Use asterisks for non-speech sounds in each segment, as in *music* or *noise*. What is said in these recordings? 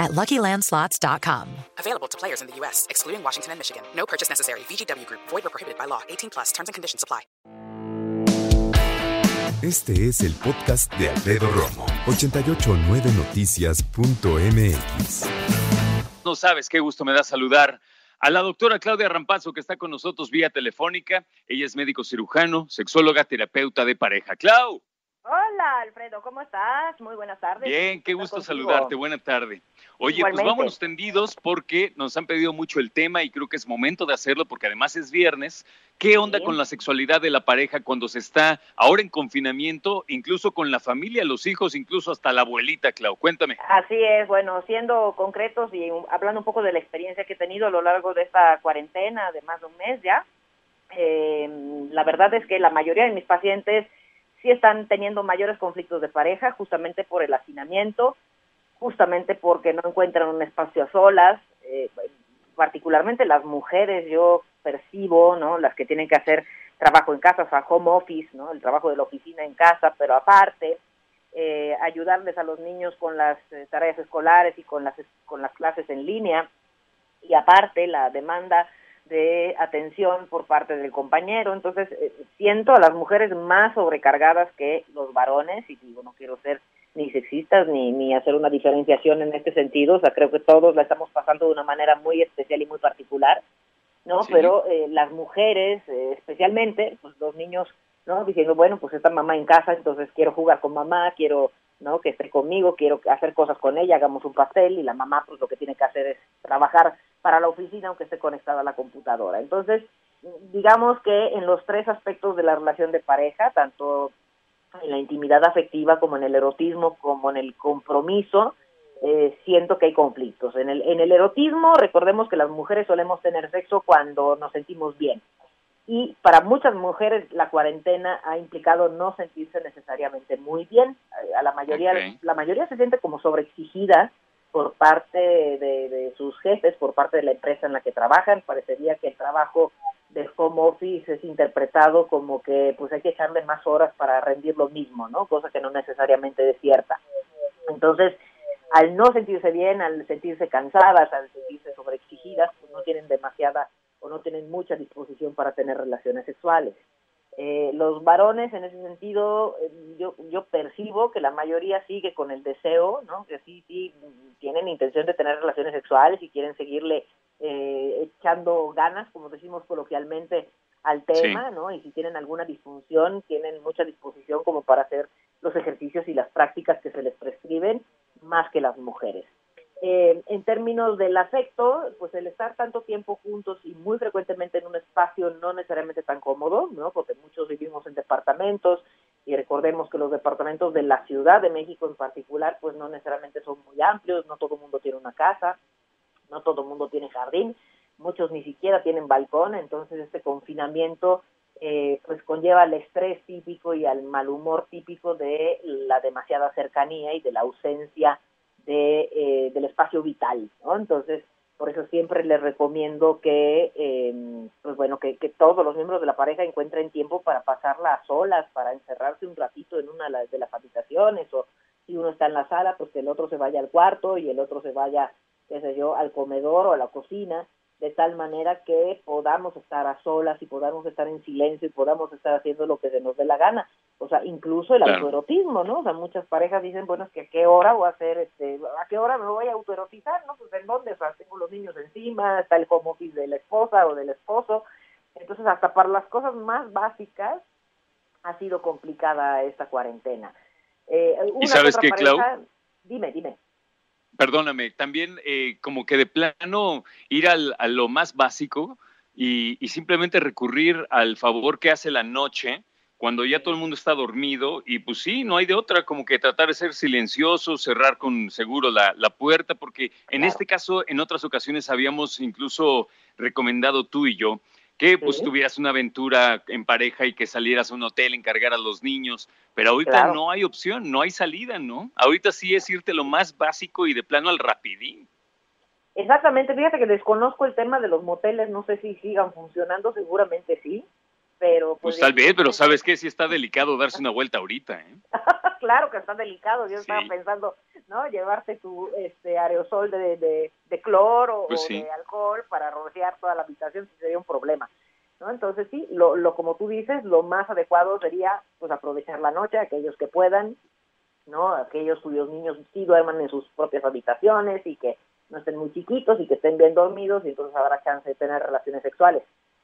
at LuckyLandSlots.com. Available to players in the U.S., excluding Washington and Michigan. No purchase necessary. VGW Group. Void or prohibited by law. 18 plus. Terms and conditions apply. Este es el podcast de Alfredo Romo. 889noticias.mx No sabes qué gusto me da saludar a la doctora Claudia Rampazzo, que está con nosotros vía telefónica. Ella es médico cirujano, sexóloga, terapeuta de pareja. Clau. Hola, Alfredo, ¿cómo estás? Muy buenas tardes. Bien, qué gusto saludarte. Buena tarde. Oye, pues vámonos tendidos porque nos han pedido mucho el tema y creo que es momento de hacerlo porque además es viernes. ¿Qué onda con la sexualidad de la pareja cuando se está ahora en confinamiento, incluso con la familia, los hijos, incluso hasta la abuelita, Clau? Cuéntame. Así es, bueno, siendo concretos y hablando un poco de la experiencia que he tenido a lo largo de esta cuarentena de más de un mes ya, eh, la verdad es que la mayoría de mis pacientes sí están teniendo mayores conflictos de pareja justamente por el hacinamiento, justamente porque no encuentran un espacio a solas, eh, particularmente las mujeres yo percibo, ¿no? Las que tienen que hacer trabajo en casa, o sea, home office, ¿no? El trabajo de la oficina en casa, pero aparte, eh, ayudarles a los niños con las eh, tareas escolares y con las, con las clases en línea, y aparte la demanda de atención por parte del compañero. Entonces, eh, siento a las mujeres más sobrecargadas que los varones, y digo, no quiero ser ni sexistas ni, ni hacer una diferenciación en este sentido, o sea, creo que todos la estamos pasando de una manera muy especial y muy particular, ¿no? Pero eh, las mujeres, eh, especialmente, pues los niños, ¿no? Diciendo, bueno, pues está mamá en casa, entonces quiero jugar con mamá, quiero ¿no? Que esté conmigo, quiero hacer cosas con ella, hagamos un pastel y la mamá pues lo que tiene que hacer es trabajar para la oficina aunque esté conectada a la computadora. Entonces, digamos que en los tres aspectos de la relación de pareja, tanto en la intimidad afectiva como en el erotismo como en el compromiso, eh, siento que hay conflictos. En el, en el erotismo, recordemos que las mujeres solemos tener sexo cuando nos sentimos bien y para muchas mujeres la cuarentena ha implicado no sentirse necesariamente muy bien. A la mayoría, la mayoría se siente como sobreexigida por parte de, sus jefes, por parte de la empresa en la que trabajan. Parecería que el trabajo de home office es interpretado como que pues hay que echarle más horas para rendir lo mismo, ¿no? Cosa que no necesariamente es cierta. Entonces, al no sentirse bien, al sentirse cansadas, al sentirse sobreexigidas, pues no tienen demasiada o no tienen mucha disposición para tener relaciones sexuales. Eh, los varones, en ese sentido, eh, yo, yo percibo que la mayoría sigue con el deseo, ¿no? Que sí, sí, tienen intención de tener relaciones sexuales y quieren seguirle eh, echando ganas, como decimos coloquialmente, al tema, ¿no? Y si tienen alguna disfunción, tienen mucha disposición como para hacer los ejercicios y las prácticas que se les prescriben, más que las mujeres. Eh, en términos del afecto, pues el estar tanto tiempo juntos y muy frecuentemente en un espacio no necesariamente tan cómodo, ¿no? Porque muchos vivimos en departamentos y recordemos que los departamentos de la Ciudad de México en particular, pues no necesariamente son muy amplios, no todo el mundo tiene una casa, no todo el mundo tiene jardín, muchos ni siquiera tienen balcón, entonces este confinamiento eh, pues conlleva el estrés típico y al mal humor típico de la demasiada cercanía y de la ausencia de, eh, del espacio vital, ¿no? Entonces, por eso siempre les recomiendo que, eh, pues bueno, que, que, todos los miembros de la pareja encuentren tiempo para pasarla a solas, para encerrarse un ratito en una de las habitaciones, o si uno está en la sala, pues que el otro se vaya al cuarto y el otro se vaya, qué sé yo, al comedor o a la cocina, de tal manera que podamos estar a solas y podamos estar en silencio y podamos estar haciendo lo que se nos dé la gana. O sea, incluso el autoerotismo, ¿no? O sea, muchas parejas dicen, bueno, es que a qué hora voy a hacer, este, a qué hora me voy a autoerotizar, ¿no? Pues en dónde, o sea, tengo los niños encima, está el home office de la esposa o del esposo. Entonces, hasta para las cosas más básicas ha sido complicada esta cuarentena. Eh, ¿Y sabes qué, Clau? Dime, dime perdóname, también eh, como que de plano ir al, a lo más básico y, simplemente recurrir al favor que hace la noche cuando ya todo el mundo está dormido y pues sí, no hay de otra, como que tratar de ser silencioso, cerrar con seguro la, la puerta, porque en este caso, en otras ocasiones habíamos incluso recomendado tú y yo que pues tuvieras una aventura en pareja y que salieras a un hotel, encargar a los niños, pero ahorita no hay opción, no hay salida, ¿no? Ahorita sí es irte lo más básico y de plano al rapidín. Exactamente, fíjate que desconozco el tema de los moteles, no sé si sigan funcionando, seguramente sí, pero... Pues, pues tal vez, pero ¿sabes qué? Sí está delicado darse una vuelta ahorita, ¿eh? *laughs* claro que está delicado, yo estaba pensando, ¿no? Llevarte tu este aerosol de, de, de cloro pues o de alcohol para rociar toda la habitación, sería un problema. ¿No? Entonces sí, lo, lo como tú dices, lo más adecuado sería pues aprovechar la noche, aquellos que puedan, ¿no? Aquellos cuyos niños sí duerman en sus propias habitaciones y que no estén muy chiquitos y que estén bien dormidos y entonces habrá chance de tener relaciones sexuales.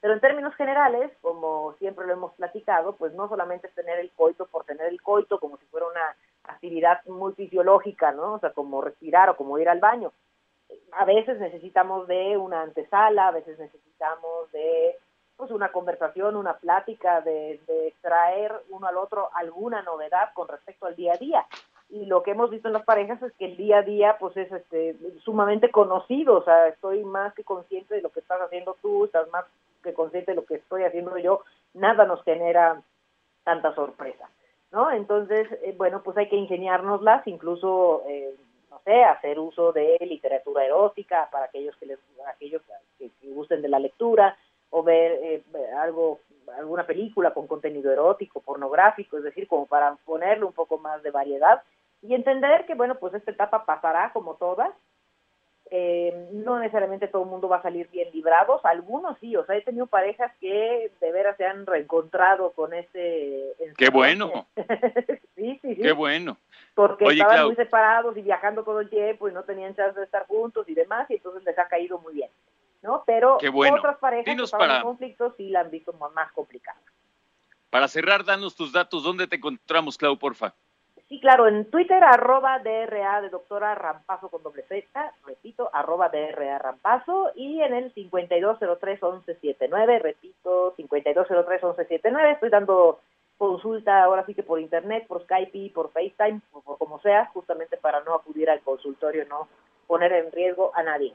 Pero en términos generales, como siempre lo hemos platicado, pues no solamente es tener el coito por tener el coito como si fuera una actividad muy fisiológica, ¿no? O sea, como respirar o como ir al baño. A veces necesitamos de una antesala, a veces necesitamos de pues una conversación, una plática, de, de traer uno al otro alguna novedad con respecto al día a día y lo que hemos visto en las parejas es que el día a día pues es este sumamente conocido, o sea, estoy más que consciente de lo que estás haciendo tú, estás más que consciente de lo que estoy haciendo yo, nada nos genera tanta sorpresa, ¿no? Entonces, eh, bueno, pues hay que ingeniárnoslas, incluso, eh, no sé, hacer uso de literatura erótica para aquellos que les, aquellos que, gusten de la lectura, o ver eh, algo alguna película con contenido erótico, pornográfico, es decir, como para ponerle un poco más de variedad y entender que, bueno, pues esta etapa pasará como todas. Eh, no necesariamente todo el mundo va a salir bien librados, algunos sí, o sea, he tenido parejas que de veras se han reencontrado con ese... ¡Qué bueno! *laughs* sí, sí, sí. ¡Qué bueno! Porque estaban muy separados y viajando todo el tiempo y no tenían chance de estar juntos y demás, y entonces les ha caído muy bien, ¿no? Pero otras parejas que estaban en conflicto sí la han visto más complicada. Para cerrar, danos tus datos, ¿dónde te encontramos, Clau, porfa? Sí, claro, en Twitter, arroba DRA de doctora Rampazo con doble Z, repito, arroba DRA Rampazo, y en el 5203-1179, repito, 5203-1179, estoy dando consulta ahora sí que por internet, por Skype, por FaceTime, por como sea, justamente para no acudir al consultorio, no poner en riesgo a nadie.